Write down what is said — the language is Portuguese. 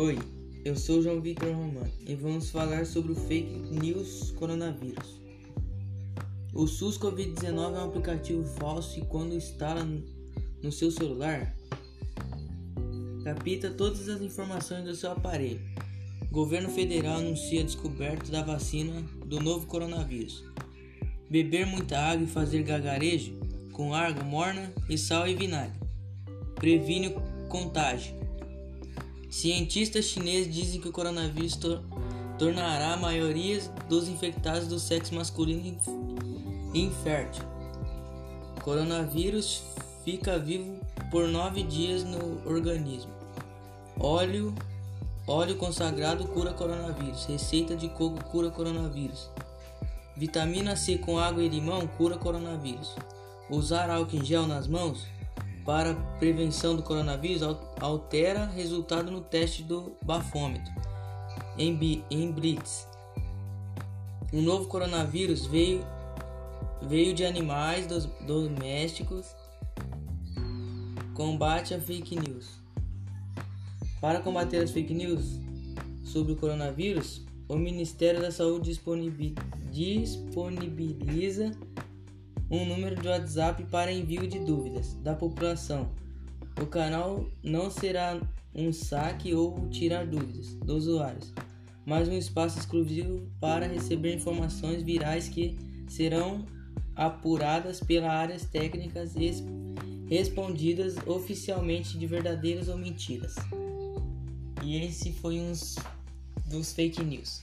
Oi, eu sou João Vitor Romano e vamos falar sobre o fake news coronavírus. O SUS Covid-19 é um aplicativo falso e quando instala no seu celular, capta todas as informações do seu aparelho. O governo federal anuncia a descoberta da vacina do novo coronavírus. Beber muita água e fazer gagarejo com água morna e sal e vinagre previne o contágio. Cientistas chineses dizem que o coronavírus tor tornará a maioria dos infectados do sexo masculino infértil. O coronavírus fica vivo por nove dias no organismo. Óleo, óleo consagrado cura coronavírus. Receita de coco cura coronavírus. Vitamina C com água e limão cura coronavírus. Usar álcool em gel nas mãos para prevenção do coronavírus altera resultado no teste do bafômetro em, em Blitz. O novo coronavírus veio, veio de animais dos, domésticos. Combate a fake news. Para combater as fake news sobre o coronavírus, o Ministério da Saúde disponibiliza um número de WhatsApp para envio de dúvidas da população. O canal não será um saque ou tirar dúvidas dos usuários, mas um espaço exclusivo para receber informações virais que serão apuradas pelas áreas técnicas e respondidas oficialmente de verdadeiras ou mentiras. E esse foi um dos fake news.